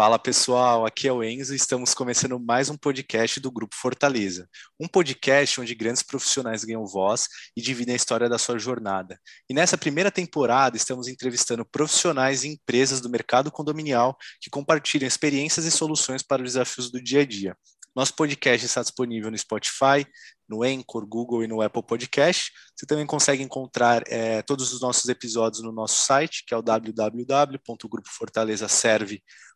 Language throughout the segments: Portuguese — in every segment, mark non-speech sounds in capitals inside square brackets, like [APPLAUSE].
Fala pessoal, aqui é o Enzo e estamos começando mais um podcast do Grupo Fortaleza. Um podcast onde grandes profissionais ganham voz e dividem a história da sua jornada. E nessa primeira temporada estamos entrevistando profissionais e empresas do mercado condominial que compartilham experiências e soluções para os desafios do dia a dia. Nosso podcast está disponível no Spotify, no Anchor, Google e no Apple Podcast. Você também consegue encontrar é, todos os nossos episódios no nosso site, que é o www.grupofortalezaserve.com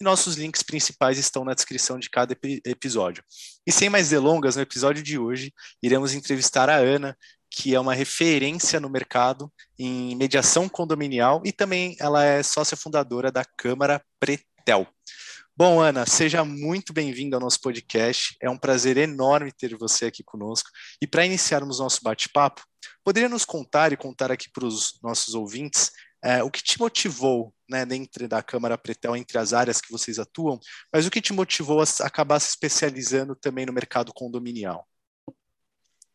e nossos links principais estão na descrição de cada episódio. E sem mais delongas, no episódio de hoje, iremos entrevistar a Ana, que é uma referência no mercado em mediação condominial e também ela é sócia fundadora da Câmara Pretel. Bom, Ana, seja muito bem-vinda ao nosso podcast. É um prazer enorme ter você aqui conosco. E para iniciarmos nosso bate-papo, poderia nos contar e contar aqui para os nossos ouvintes é, o que te motivou, né, dentro da Câmara Pretel, entre as áreas que vocês atuam, mas o que te motivou a acabar se especializando também no mercado condominial?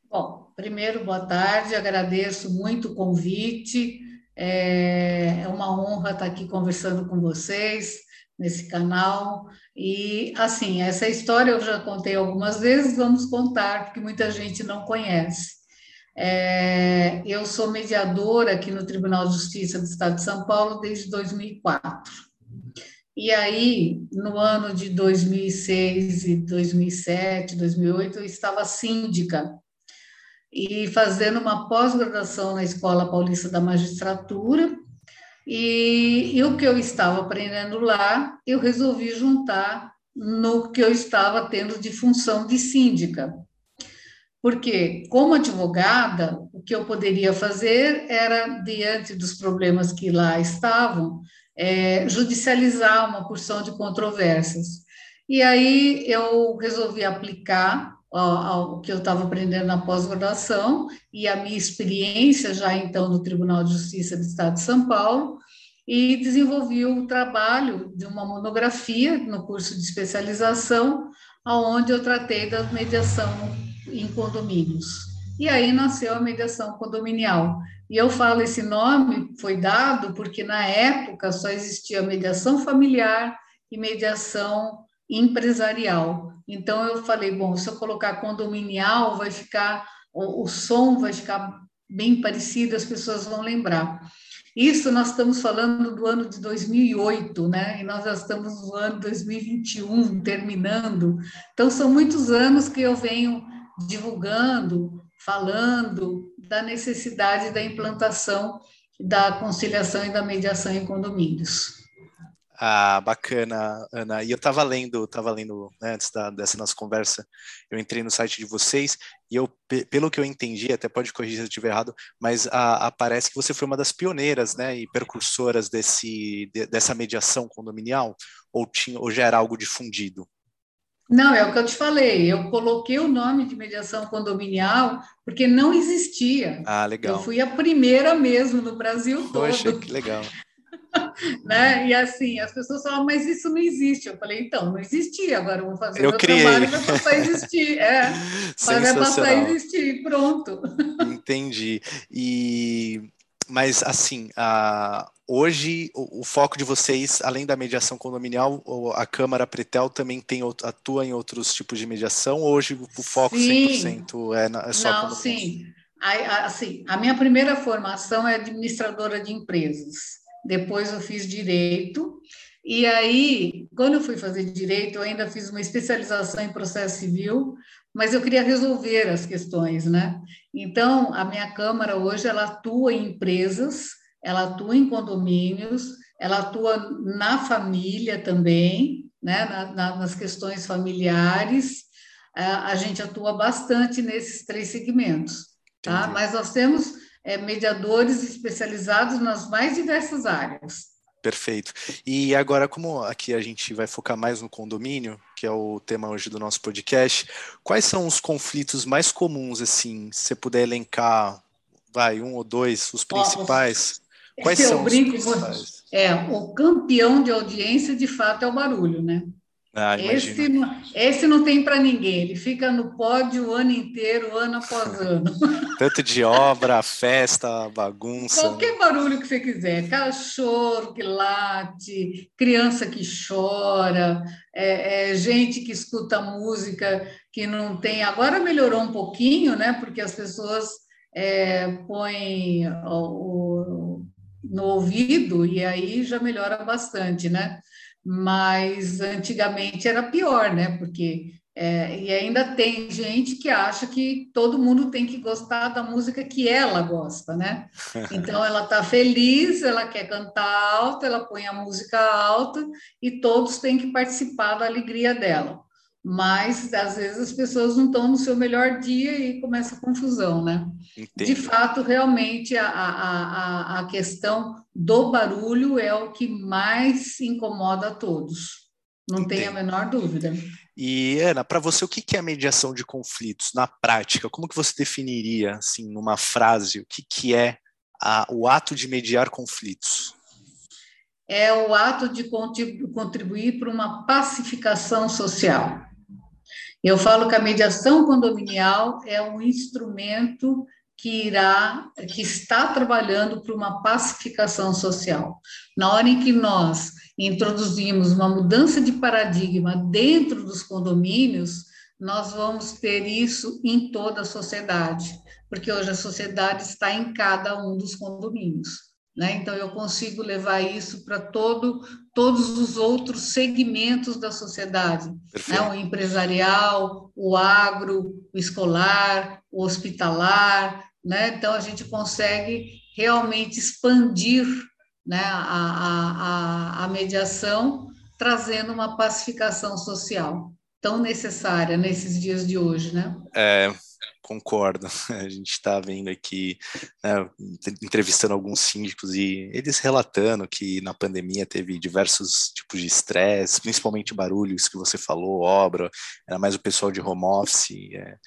Bom, primeiro, boa tarde, agradeço muito o convite. É, é uma honra estar aqui conversando com vocês nesse canal. E, assim, essa história eu já contei algumas vezes, vamos contar, porque muita gente não conhece. É, eu sou mediadora aqui no Tribunal de Justiça do Estado de São Paulo desde 2004. E aí, no ano de 2006 e 2007, 2008, eu estava síndica e fazendo uma pós-graduação na Escola Paulista da Magistratura, e, e o que eu estava aprendendo lá, eu resolvi juntar no que eu estava tendo de função de síndica. Porque, como advogada, o que eu poderia fazer era, diante dos problemas que lá estavam, é, judicializar uma porção de controvérsias. E aí eu resolvi aplicar o que eu estava aprendendo na pós-graduação e a minha experiência já então no Tribunal de Justiça do Estado de São Paulo e desenvolvi o trabalho de uma monografia no curso de especialização, aonde eu tratei da mediação em condomínios. E aí nasceu a mediação condominial. E eu falo esse nome foi dado porque na época só existia mediação familiar e mediação empresarial. Então eu falei, bom, se eu colocar condominial, vai ficar o, o som vai ficar bem parecido, as pessoas vão lembrar. Isso nós estamos falando do ano de 2008, né? E nós já estamos no ano 2021, terminando. Então, são muitos anos que eu venho divulgando, falando da necessidade da implantação da conciliação e da mediação em condomínios. Ah, bacana, Ana. E eu estava lendo, estava lendo né, antes da, dessa nossa conversa, eu entrei no site de vocês e eu, pelo que eu entendi, até pode corrigir se eu estiver errado, mas a, a, parece que você foi uma das pioneiras, né, e percursoras desse, de, dessa mediação condominial, ou, tinha, ou já era algo difundido? Não, é o que eu te falei. Eu coloquei o nome de mediação condominial porque não existia. Ah, legal. Eu fui a primeira mesmo no Brasil todo. Poxa, que legal. [LAUGHS] né? E assim, as pessoas falam, mas isso não existe. Eu falei, então, não existia, agora eu vou fazer eu meu criei. trabalho vai passar a existir. É, vai passar a existir, pronto. Entendi. E mas assim, a, hoje o, o, foco de vocês, além da mediação condominial, a Câmara Pretel também tem atua em outros tipos de mediação. Hoje o foco sim. 100% é, na, é só Não, sim. A, assim, a minha primeira formação é administradora de empresas depois eu fiz direito. E aí, quando eu fui fazer direito, eu ainda fiz uma especialização em processo civil, mas eu queria resolver as questões, né? Então, a minha Câmara hoje ela atua em empresas, ela atua em condomínios, ela atua na família também, né? Na, na, nas questões familiares. A gente atua bastante nesses três segmentos, tá? Entendi. Mas nós temos é, mediadores especializados nas mais diversas áreas. Perfeito. E agora, como aqui a gente vai focar mais no condomínio, que é o tema hoje do nosso podcast, quais são os conflitos mais comuns, assim, se você puder elencar, vai, um ou dois, os principais? Ó, quais são brinco, os principais? É, o campeão de audiência, de fato, é o barulho, né? Ah, esse, não, esse não tem para ninguém, ele fica no pódio o ano inteiro, ano após [LAUGHS] ano. Tanto de obra, festa, bagunça. Qualquer barulho que você quiser, cachorro que late, criança que chora, é, é, gente que escuta música que não tem. Agora melhorou um pouquinho, né? Porque as pessoas é, põem o, o, no ouvido e aí já melhora bastante, né? Mas antigamente era pior, né? Porque é, e ainda tem gente que acha que todo mundo tem que gostar da música que ela gosta, né? [LAUGHS] Então ela está feliz, ela quer cantar alto, ela põe a música alta e todos têm que participar da alegria dela. Mas às vezes as pessoas não estão no seu melhor dia e começa a confusão, né? Entendi. De fato, realmente a, a, a questão do barulho é o que mais incomoda a todos. Não tem a menor dúvida. E Ana, para você o que é a mediação de conflitos na prática? Como que você definiria, assim, numa frase, o que, que é a, o ato de mediar conflitos? É o ato de contribuir para uma pacificação social. Eu falo que a mediação condominial é um instrumento que irá, que está trabalhando para uma pacificação social. Na hora em que nós introduzimos uma mudança de paradigma dentro dos condomínios, nós vamos ter isso em toda a sociedade, porque hoje a sociedade está em cada um dos condomínios. Né? Então, eu consigo levar isso para todo, todos os outros segmentos da sociedade: né? o empresarial, o agro, o escolar, o hospitalar. Né? Então, a gente consegue realmente expandir né, a, a, a mediação, trazendo uma pacificação social tão necessária nesses dias de hoje. Né? É, concordo. [LAUGHS] A gente está vendo aqui, né, entrevistando alguns síndicos e eles relatando que na pandemia teve diversos tipos de estresse, principalmente barulho, isso que você falou, obra, era mais o pessoal de home office. É,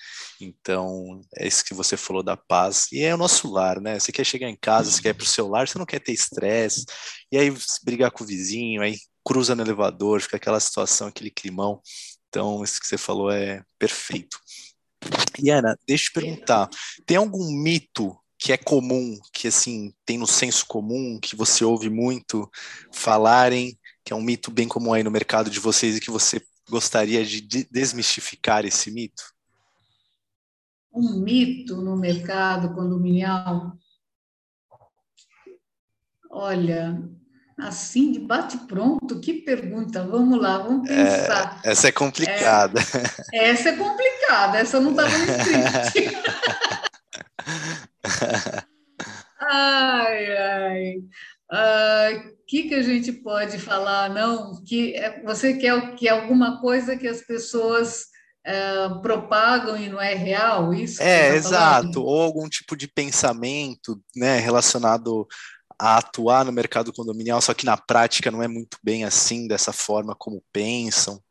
então, é isso que você falou da paz. E é o nosso lar, né? Você quer chegar em casa, você quer ir para o seu lar, você não quer ter estresse, e aí brigar com o vizinho, aí cruza no elevador, fica aquela situação, aquele climão. Então, isso que você falou é perfeito. E Ana, deixa eu te perguntar, tem algum mito que é comum, que assim, tem no senso comum, que você ouve muito falarem, que é um mito bem comum aí no mercado de vocês e que você gostaria de desmistificar esse mito? Um mito no mercado condominial? Olha, Assim, de bate-pronto, que pergunta. Vamos lá, vamos é, pensar. É, essa é complicada. É, essa é complicada, essa não estava no script. [LAUGHS] ai, ai. O uh, que, que a gente pode falar? Não, que é, você quer que alguma coisa que as pessoas uh, propagam e não é real? Isso? É, tá exato. Ou algum tipo de pensamento né, relacionado a atuar no mercado condominial, só que na prática não é muito bem assim, dessa forma como pensam?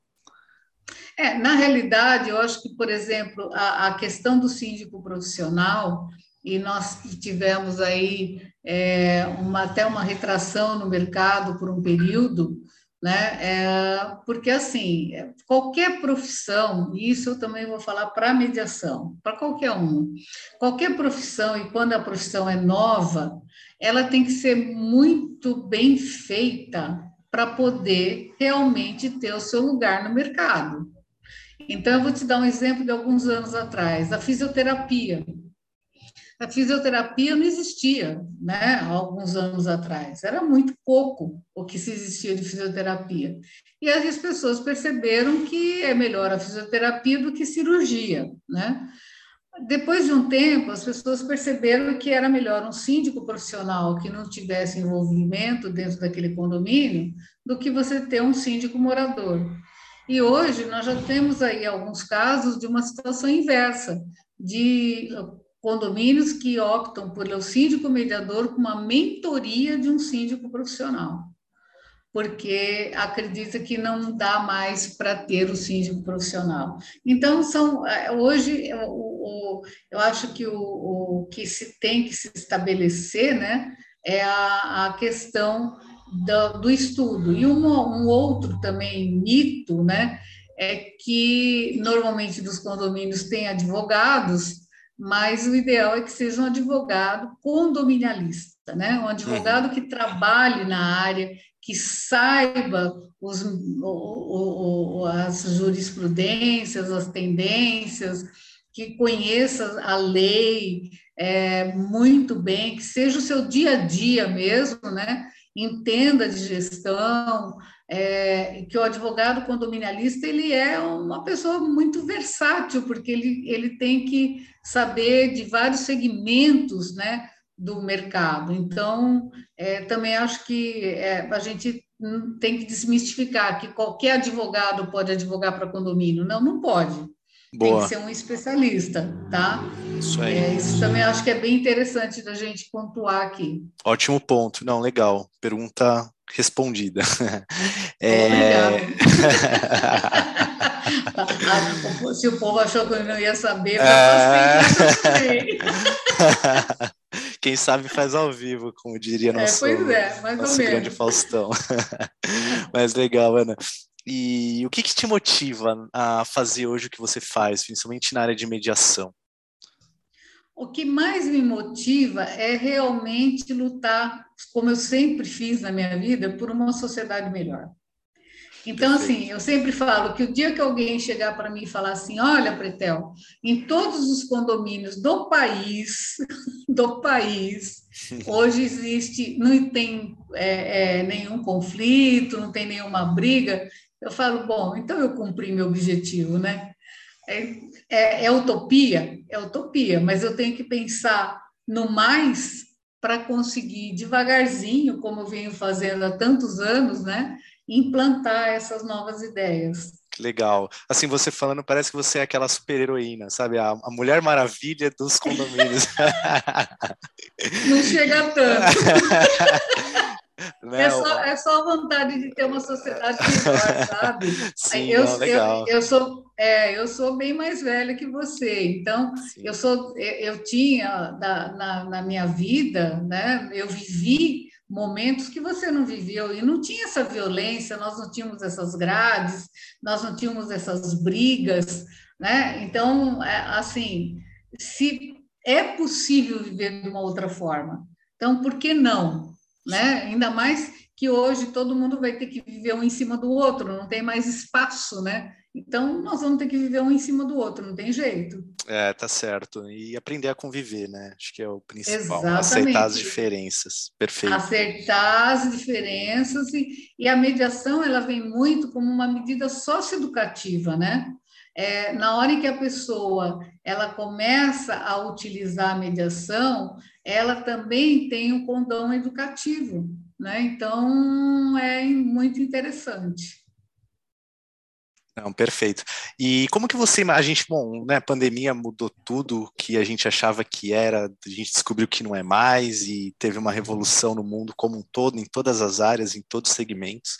É, na realidade, eu acho que, por exemplo, a, a questão do síndico profissional, e nós tivemos aí é, uma, até uma retração no mercado por um período, né? É, porque assim, qualquer profissão, e isso eu também vou falar para mediação, para qualquer um, qualquer profissão, e quando a profissão é nova, ela tem que ser muito bem feita para poder realmente ter o seu lugar no mercado. Então, eu vou te dar um exemplo de alguns anos atrás, a fisioterapia. A fisioterapia não existia, né, há alguns anos atrás. Era muito pouco o que se existia de fisioterapia. E as pessoas perceberam que é melhor a fisioterapia do que cirurgia, né? Depois de um tempo, as pessoas perceberam que era melhor um síndico profissional que não tivesse envolvimento dentro daquele condomínio do que você ter um síndico morador. E hoje nós já temos aí alguns casos de uma situação inversa, de condomínios que optam pelo síndico mediador com uma mentoria de um síndico profissional porque acredita que não dá mais para ter o síndico profissional. Então, são, é, hoje, o, o, eu acho que o, o, que se tem que se estabelecer né, é a, a questão do, do estudo. E um, um outro também mito, né, é que normalmente dos condomínios tem advogados, mas o ideal é que seja um advogado condominialista, né? Um advogado uhum. que trabalhe na área, que saiba os, o, o, as jurisprudências, as tendências, que conheça a lei é, muito bem, que seja o seu dia a dia mesmo, né? Entenda de gestão, é, que o advogado condominialista ele é uma pessoa muito versátil, porque ele, ele tem que saber de vários segmentos né, do mercado. Então, é, também acho que é, a gente tem que desmistificar que qualquer advogado pode advogar para condomínio. Não, não pode. Boa. Tem que ser um especialista, tá? Isso aí. É, isso também acho que é bem interessante da gente pontuar aqui. Ótimo ponto. Não, legal. Pergunta respondida. [LAUGHS] É... [LAUGHS] Se o povo achou que eu não ia saber, é... [LAUGHS] Quem sabe faz ao vivo, como diria nosso, é, pois é, mais nosso grande Faustão. Mas legal, Ana. E o que, que te motiva a fazer hoje o que você faz, principalmente na área de mediação? O que mais me motiva é realmente lutar, como eu sempre fiz na minha vida, por uma sociedade melhor. Então, assim, eu sempre falo que o dia que alguém chegar para mim e falar assim: olha, Pretel, em todos os condomínios do país, [LAUGHS] do país, [LAUGHS] hoje existe, não tem é, é, nenhum conflito, não tem nenhuma briga. Eu falo, bom, então eu cumpri meu objetivo, né? É, é, é utopia? É utopia, mas eu tenho que pensar no mais para conseguir devagarzinho, como eu venho fazendo há tantos anos, né, implantar essas novas ideias. Que legal. Assim, você falando, parece que você é aquela super-heroína, sabe? A, a Mulher Maravilha dos condomínios. [LAUGHS] Não chega tanto. [LAUGHS] Né? É, só, é só a vontade de ter uma sociedade melhor, sabe? [LAUGHS] Sim, eu, não, legal. Eu, eu, sou, é, eu sou bem mais velha que você, então eu sou, eu tinha da, na, na minha vida, né? Eu vivi momentos que você não viveu e não tinha essa violência, nós não tínhamos essas grades, nós não tínhamos essas brigas, né? Então, é, assim, se é possível viver de uma outra forma, então por que não? Né? Ainda mais que hoje todo mundo vai ter que viver um em cima do outro, não tem mais espaço, né? Então nós vamos ter que viver um em cima do outro, não tem jeito. É, tá certo. E aprender a conviver, né? Acho que é o principal. Exatamente. Aceitar as diferenças. Perfeito. Aceitar as diferenças e, e a mediação ela vem muito como uma medida socioeducativa, né? É, na hora em que a pessoa ela começa a utilizar a mediação, ela também tem um condão educativo, né? Então é muito interessante. Não, perfeito. E como que você, a gente, bom, né, a pandemia mudou tudo que a gente achava que era, a gente descobriu que não é mais e teve uma revolução no mundo como um todo, em todas as áreas, em todos os segmentos.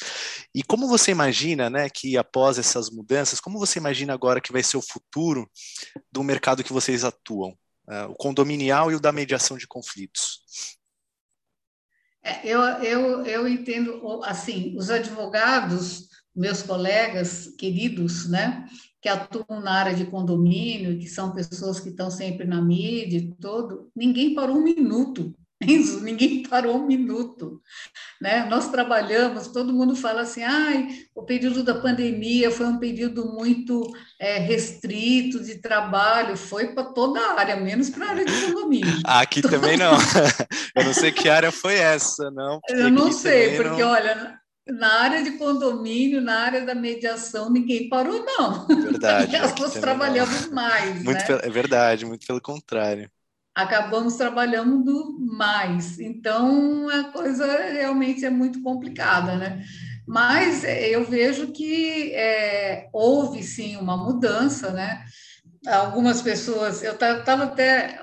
E como você imagina, né, que após essas mudanças, como você imagina agora que vai ser o futuro do mercado que vocês atuam? Uh, o condominial e o da mediação de conflitos? É, eu, eu, eu entendo, assim, os advogados, meus colegas queridos, né, que atuam na área de condomínio, que são pessoas que estão sempre na mídia e todo, ninguém parou um minuto Enzo, [LAUGHS] ninguém parou um minuto. Né? Nós trabalhamos, todo mundo fala assim, ah, o período da pandemia foi um período muito é, restrito de trabalho, foi para toda a área, menos para a área de [LAUGHS] condomínio. Aqui todo também não. [LAUGHS] Eu não sei que área foi essa, não. Eu não sei, porque não... olha, na área de condomínio, na área da mediação, ninguém parou, não. Verdade. Nós trabalhamos não. mais. Muito né? É verdade, muito pelo contrário acabamos trabalhando mais. Então, a coisa realmente é muito complicada, né? Mas é, eu vejo que é, houve sim uma mudança, né? Algumas pessoas, eu estava até,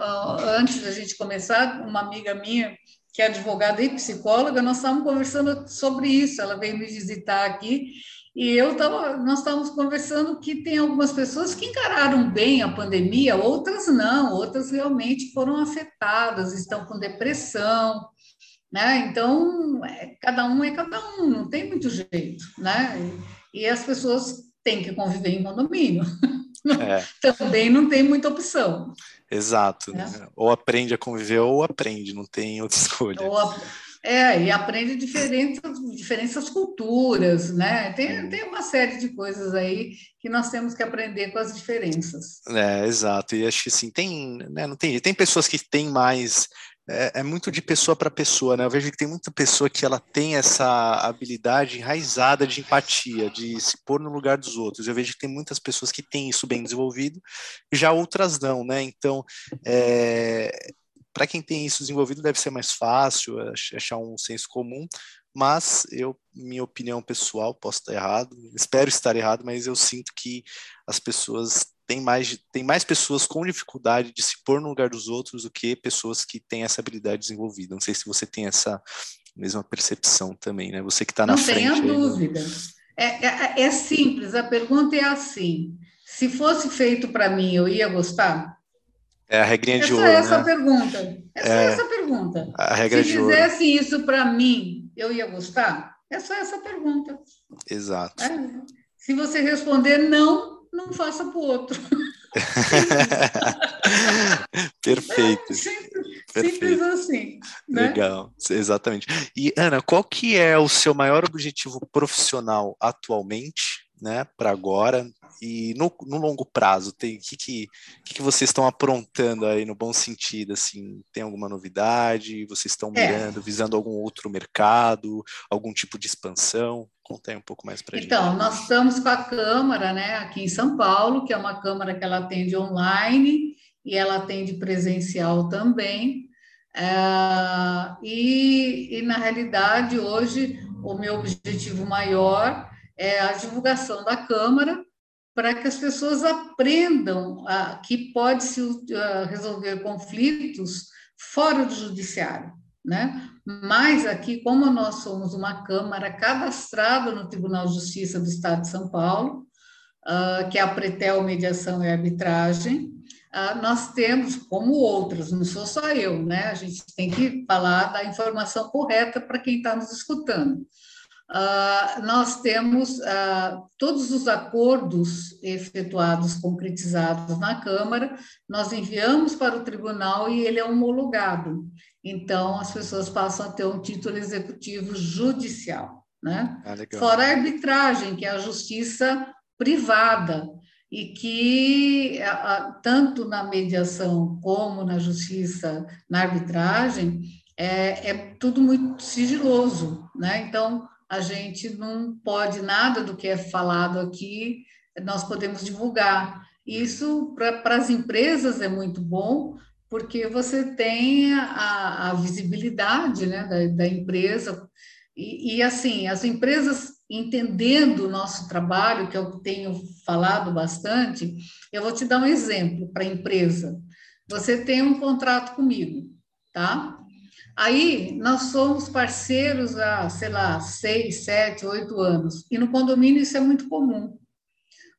antes da gente começar, uma amiga minha, que é advogada e psicóloga, nós estávamos conversando sobre isso. Ela veio me visitar aqui e eu tava, nós estávamos conversando que tem algumas pessoas que encararam bem a pandemia, outras não, outras realmente foram afetadas, estão com depressão, né? Então, é, cada um é cada um, não tem muito jeito, né? E, as pessoas têm que conviver em condomínio. [LAUGHS] É. Também não tem muita opção. Exato. Né? Ou aprende a conviver ou aprende, não tem outra [LAUGHS] escolha. Ou, é, e aprende diferentes, diferentes culturas, né? Tem, tem uma série de coisas aí que nós temos que aprender com as diferenças. É, exato. E acho que assim, tem, né, não tem, tem pessoas que têm mais é, é, muito de pessoa para pessoa, né? Eu vejo que tem muita pessoa que ela tem essa habilidade enraizada de empatia, de se pôr no lugar dos outros. Eu vejo que tem muitas pessoas que têm isso bem desenvolvido, já outras não, né? Então, é, para quem tem isso desenvolvido, deve ser mais fácil achar um senso comum, mas eu, minha opinião pessoal, posso estar errado, espero estar errado, mas eu sinto que as pessoas tem mais, tem mais pessoas com dificuldade de se pôr no lugar dos outros do que pessoas que têm essa habilidade desenvolvida. Não sei se você tem essa mesma percepção também, né? Você que está na frente. Não tenha né? dúvida. Né? É, é, é, simples, a pergunta é assim: se fosse feito para mim, eu ia gostar? É a regrinha de é ouro. É essa né? pergunta. É só é essa pergunta. A regra se de fizesse ouro. isso para mim, eu ia gostar? É só essa pergunta. Exato. É. Se você responder não, não faça para o outro. [LAUGHS] Perfeito. Simples, simples assim. Né? Legal, exatamente. E Ana, qual que é o seu maior objetivo profissional atualmente, né, para agora e no, no, longo prazo? Tem que, que que, vocês estão aprontando aí no bom sentido? Assim, tem alguma novidade? Vocês estão é. mirando, é. visando algum outro mercado, algum tipo de expansão? Conta aí um pouco mais para gente. Então, nós estamos com a Câmara, né, aqui em São Paulo, que é uma Câmara que ela atende online e ela atende presencial também. É, e, e, na realidade, hoje, o meu objetivo maior é a divulgação da Câmara para que as pessoas aprendam a, que pode-se uh, resolver conflitos fora do judiciário né? Mas aqui, como nós somos uma Câmara cadastrada no Tribunal de Justiça do Estado de São Paulo, uh, que é a Pretel Mediação e Arbitragem, uh, nós temos, como outras, não sou só eu, né? A gente tem que falar da informação correta para quem está nos escutando. Uh, nós temos uh, todos os acordos efetuados, concretizados na Câmara, nós enviamos para o tribunal e ele é homologado. Então, as pessoas passam a ter um título executivo judicial. Né? Ah, Fora a arbitragem, que é a justiça privada, e que, tanto na mediação como na justiça, na arbitragem, é, é tudo muito sigiloso. Né? Então, a gente não pode, nada do que é falado aqui, nós podemos divulgar. Isso, para as empresas, é muito bom, porque você tem a, a visibilidade né, da, da empresa. E, e, assim, as empresas entendendo o nosso trabalho, que eu tenho falado bastante, eu vou te dar um exemplo para a empresa. Você tem um contrato comigo, tá? Aí nós somos parceiros há, sei lá, seis, sete, oito anos. E no condomínio isso é muito comum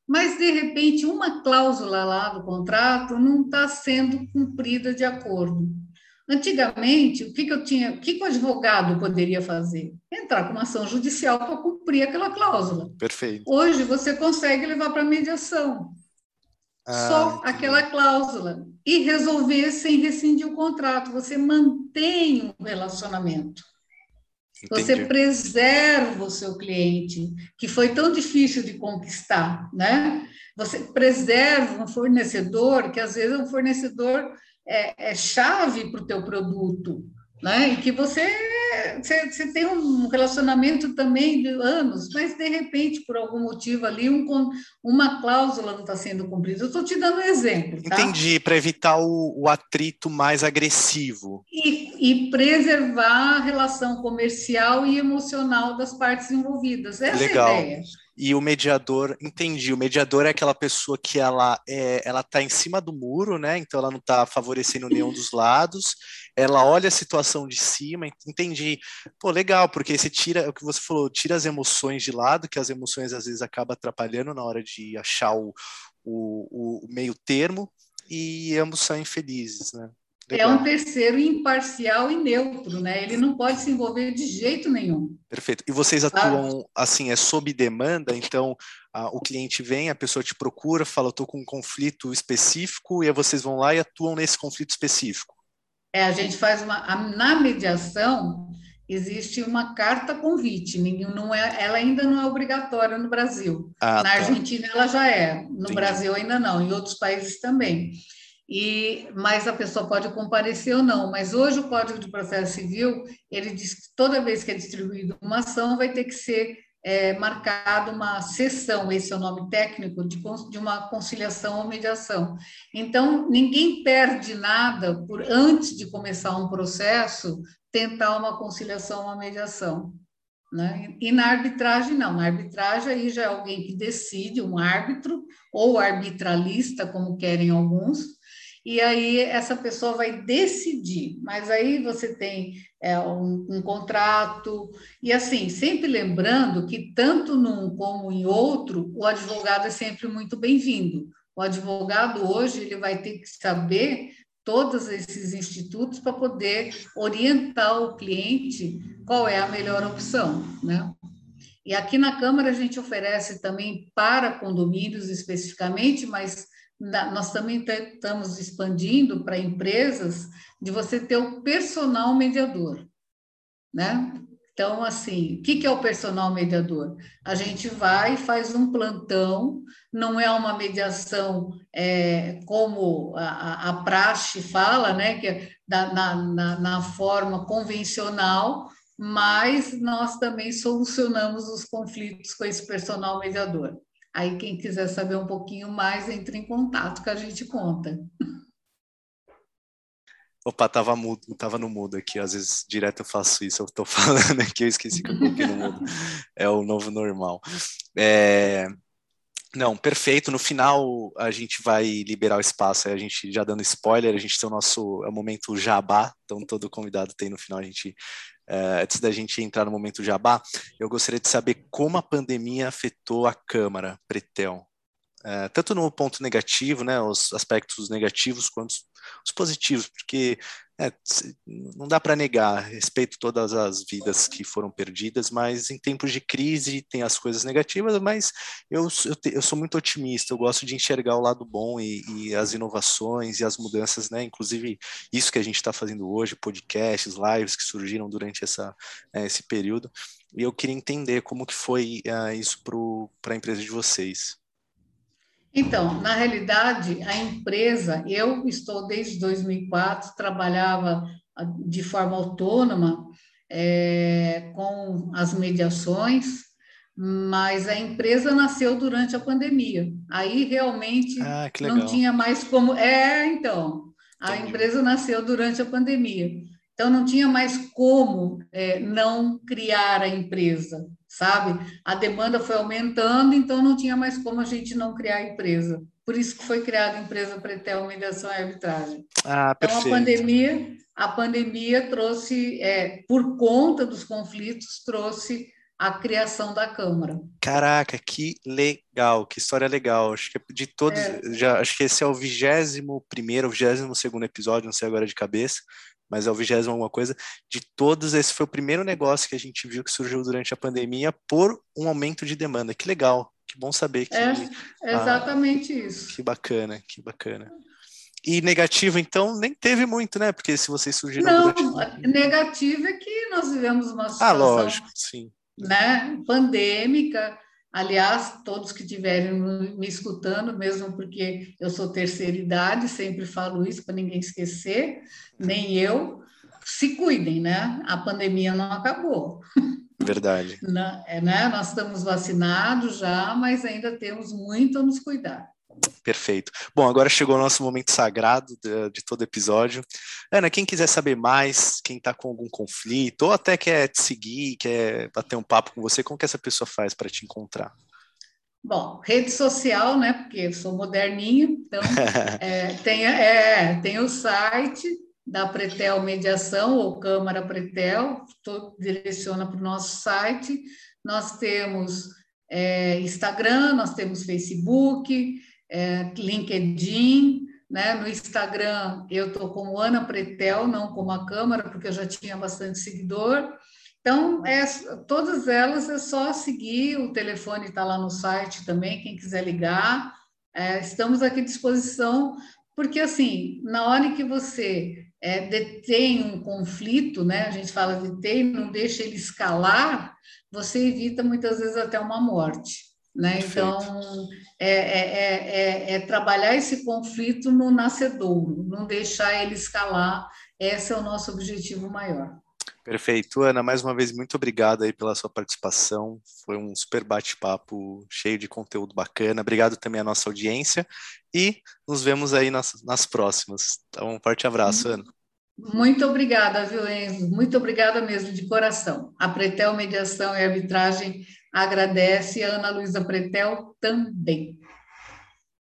mas de repente uma cláusula lá do contrato não está sendo cumprida de acordo. Antigamente, o que, que eu tinha, o que, que o advogado poderia fazer? Entrar com uma ação judicial para cumprir aquela cláusula. Perfeito. Hoje você consegue levar para mediação. Ah, só entendi. aquela cláusula e resolver sem rescindir o contrato. Você mantém o relacionamento. Entendi. Você preserva o seu cliente, que foi tão difícil de conquistar, né? Você preserva um fornecedor que às vezes é um fornecedor é, é chave para o teu produto, né? E que você, você, você, tem um relacionamento também de anos, mas de repente, por algum motivo ali, um, uma cláusula não está sendo cumprida. Eu estou te dando um exemplo. Tá? Entendi, para evitar o, o, atrito mais agressivo. E, e, preservar a relação comercial e emocional das partes envolvidas. Essa Legal. é a ideia e o mediador, entendi, o mediador é aquela pessoa que ela é, ela tá em cima do muro, né? Então ela não está favorecendo nenhum dos lados. Ela olha a situação de cima, entendi. Pô, legal, porque você tira, é o que você falou, tira as emoções de lado, que as emoções às vezes acabam atrapalhando na hora de achar o, o, o meio termo, e ambos saem felizes, né? Legal. É um terceiro imparcial e neutro, né? Ele não pode se envolver de jeito nenhum. Perfeito. E vocês atuam assim, é sob demanda, então a, o cliente vem, a pessoa te procura, fala, estou com um conflito específico, e aí vocês vão lá e atuam nesse conflito específico. É, a gente faz uma. Na mediação, existe uma carta convite, não é, ela ainda não é obrigatória no Brasil. Ah, Na tá. Argentina ela já é, no Entendi. Brasil ainda não, em outros países também e mas a pessoa pode comparecer ou não. Mas hoje o Código de Processo Civil ele diz que toda vez que é distribuída uma ação vai ter que ser é, marcada uma sessão, esse é o nome técnico, de, de uma conciliação ou mediação. Então, ninguém perde nada por, antes de começar um processo, tentar uma conciliação ou uma mediação. Né? E na arbitragem, não. Na arbitragem, aí já é alguém que decide, um árbitro, ou arbitralista, como querem alguns, e aí essa pessoa vai decidir, mas aí você tem é, um, um, contrato, e assim, sempre lembrando que tanto num como em outro, o advogado é sempre muito bem-vindo. O advogado hoje ele vai ter que saber todos esses institutos para poder orientar o cliente qual é a melhor opção, né? E aqui na Câmara a gente oferece também para condomínios especificamente, mas nós também estamos expandindo para empresas de você ter o personal mediador, né? Então, assim, o que é o personal mediador? A gente vai e faz um plantão, não é uma mediação é, como a, a, praxe fala, né? Que é da, na, na, na forma convencional, mas nós também solucionamos os conflitos com esse personal mediador. Aí, quem quiser saber um pouquinho mais, entre em contato que a gente conta. Opa, tava mudo, tava no mudo aqui. Às vezes direto eu faço isso. Eu tô [LAUGHS] falando aqui, eu esqueci que eu coloquei no mudo. É o novo normal. É... Não, perfeito. No final a gente vai liberar o espaço. A gente já dando spoiler, a gente tem o nosso é o momento jabá. Então todo convidado tem no final a gente Uh, antes da gente entrar no momento jabá, eu gostaria de saber como a pandemia afetou a Câmara, Pretel. Uh, tanto no ponto negativo, né, os aspectos negativos, quanto os positivos, porque é, não dá para negar, respeito todas as vidas que foram perdidas, mas em tempos de crise tem as coisas negativas, mas eu, eu, eu sou muito otimista, eu gosto de enxergar o lado bom e, e as inovações e as mudanças, né? Inclusive isso que a gente está fazendo hoje, podcasts, lives que surgiram durante essa, é, esse período, e eu queria entender como que foi uh, isso para a empresa de vocês. Então, na realidade, a empresa, eu estou desde 2004, trabalhava ah, de forma autônoma é, com as mediações, mas a empresa nasceu durante a pandemia. Aí realmente ah, não tinha mais como. É, então, a Entendi. empresa nasceu durante a pandemia. Então, não tinha mais como é, não criar a empresa sabe? A demanda foi aumentando, então não tinha mais como a gente não criar a empresa. Por isso que foi criada a empresa Pretel Mediação e Arbitragem. Ah, então a pandemia, a pandemia trouxe, é, por conta dos conflitos, trouxe a criação da Câmara. Caraca, que legal, que história legal. Acho que de todos, é. já acho que esse é o vigésimo primeiro, vigésimo segundo episódio, não sei agora de cabeça, mas é o vigésimo alguma coisa, de todos, esse foi o primeiro negócio que a gente viu que surgiu durante a pandemia por um aumento de demanda. Que legal, que bom saber que. É exatamente ah, isso. Que bacana, que bacana. E negativo, então, nem teve muito, né? Porque se vocês surgiram. Não, durante... negativo é que nós vivemos uma ah, situação. Ah, lógico, sim. Né, pandêmica, Aliás, todos que estiverem me escutando, mesmo porque eu sou terceira idade, sempre falo isso para ninguém esquecer, nem eu, se cuidem, né? A pandemia não acabou. Verdade. [LAUGHS] é, né? Nós estamos vacinados já, mas ainda temos muito a nos cuidar. Perfeito. Bom, agora chegou o nosso momento sagrado de, de todo episódio. Ana, quem quiser saber mais, quem está com algum conflito, ou até quer te seguir, quer bater um papo com você, como que essa pessoa faz para te encontrar? Bom, rede social, né? Porque eu sou moderninha, então [LAUGHS] é, tem, é, tem o site da Pretel Mediação ou Câmara Pretel, todo direciona para o nosso site. Nós temos é, Instagram, nós temos Facebook, é, LinkedIn, né? No Instagram eu estou como Ana Pretel, não como a Câmara, porque eu já tinha bastante seguidor. Então, é, todas elas é só seguir, o telefone está lá no site também, quem quiser ligar. É, estamos aqui à disposição, porque assim, na hora que você é, detém um conflito, né? A gente fala detém, não deixa ele escalar, você evita muitas vezes até uma morte. Né? Então, é, é, é, trabalhar esse conflito no nascedouro, não deixar ele escalar, esse é o nosso objetivo maior. Perfeito. Ana, mais uma vez, muito obrigado aí pela sua participação. Foi um super bate-papo cheio de conteúdo bacana. Obrigado também à nossa audiência e nos vemos aí nas, nas próximas. Então, um forte abraço, Ana. Muito obrigada, viu, Enzo? Muito obrigada mesmo, de coração. A Pretel Mediação e Arbitragem agradece, a Ana Luísa Pretel também.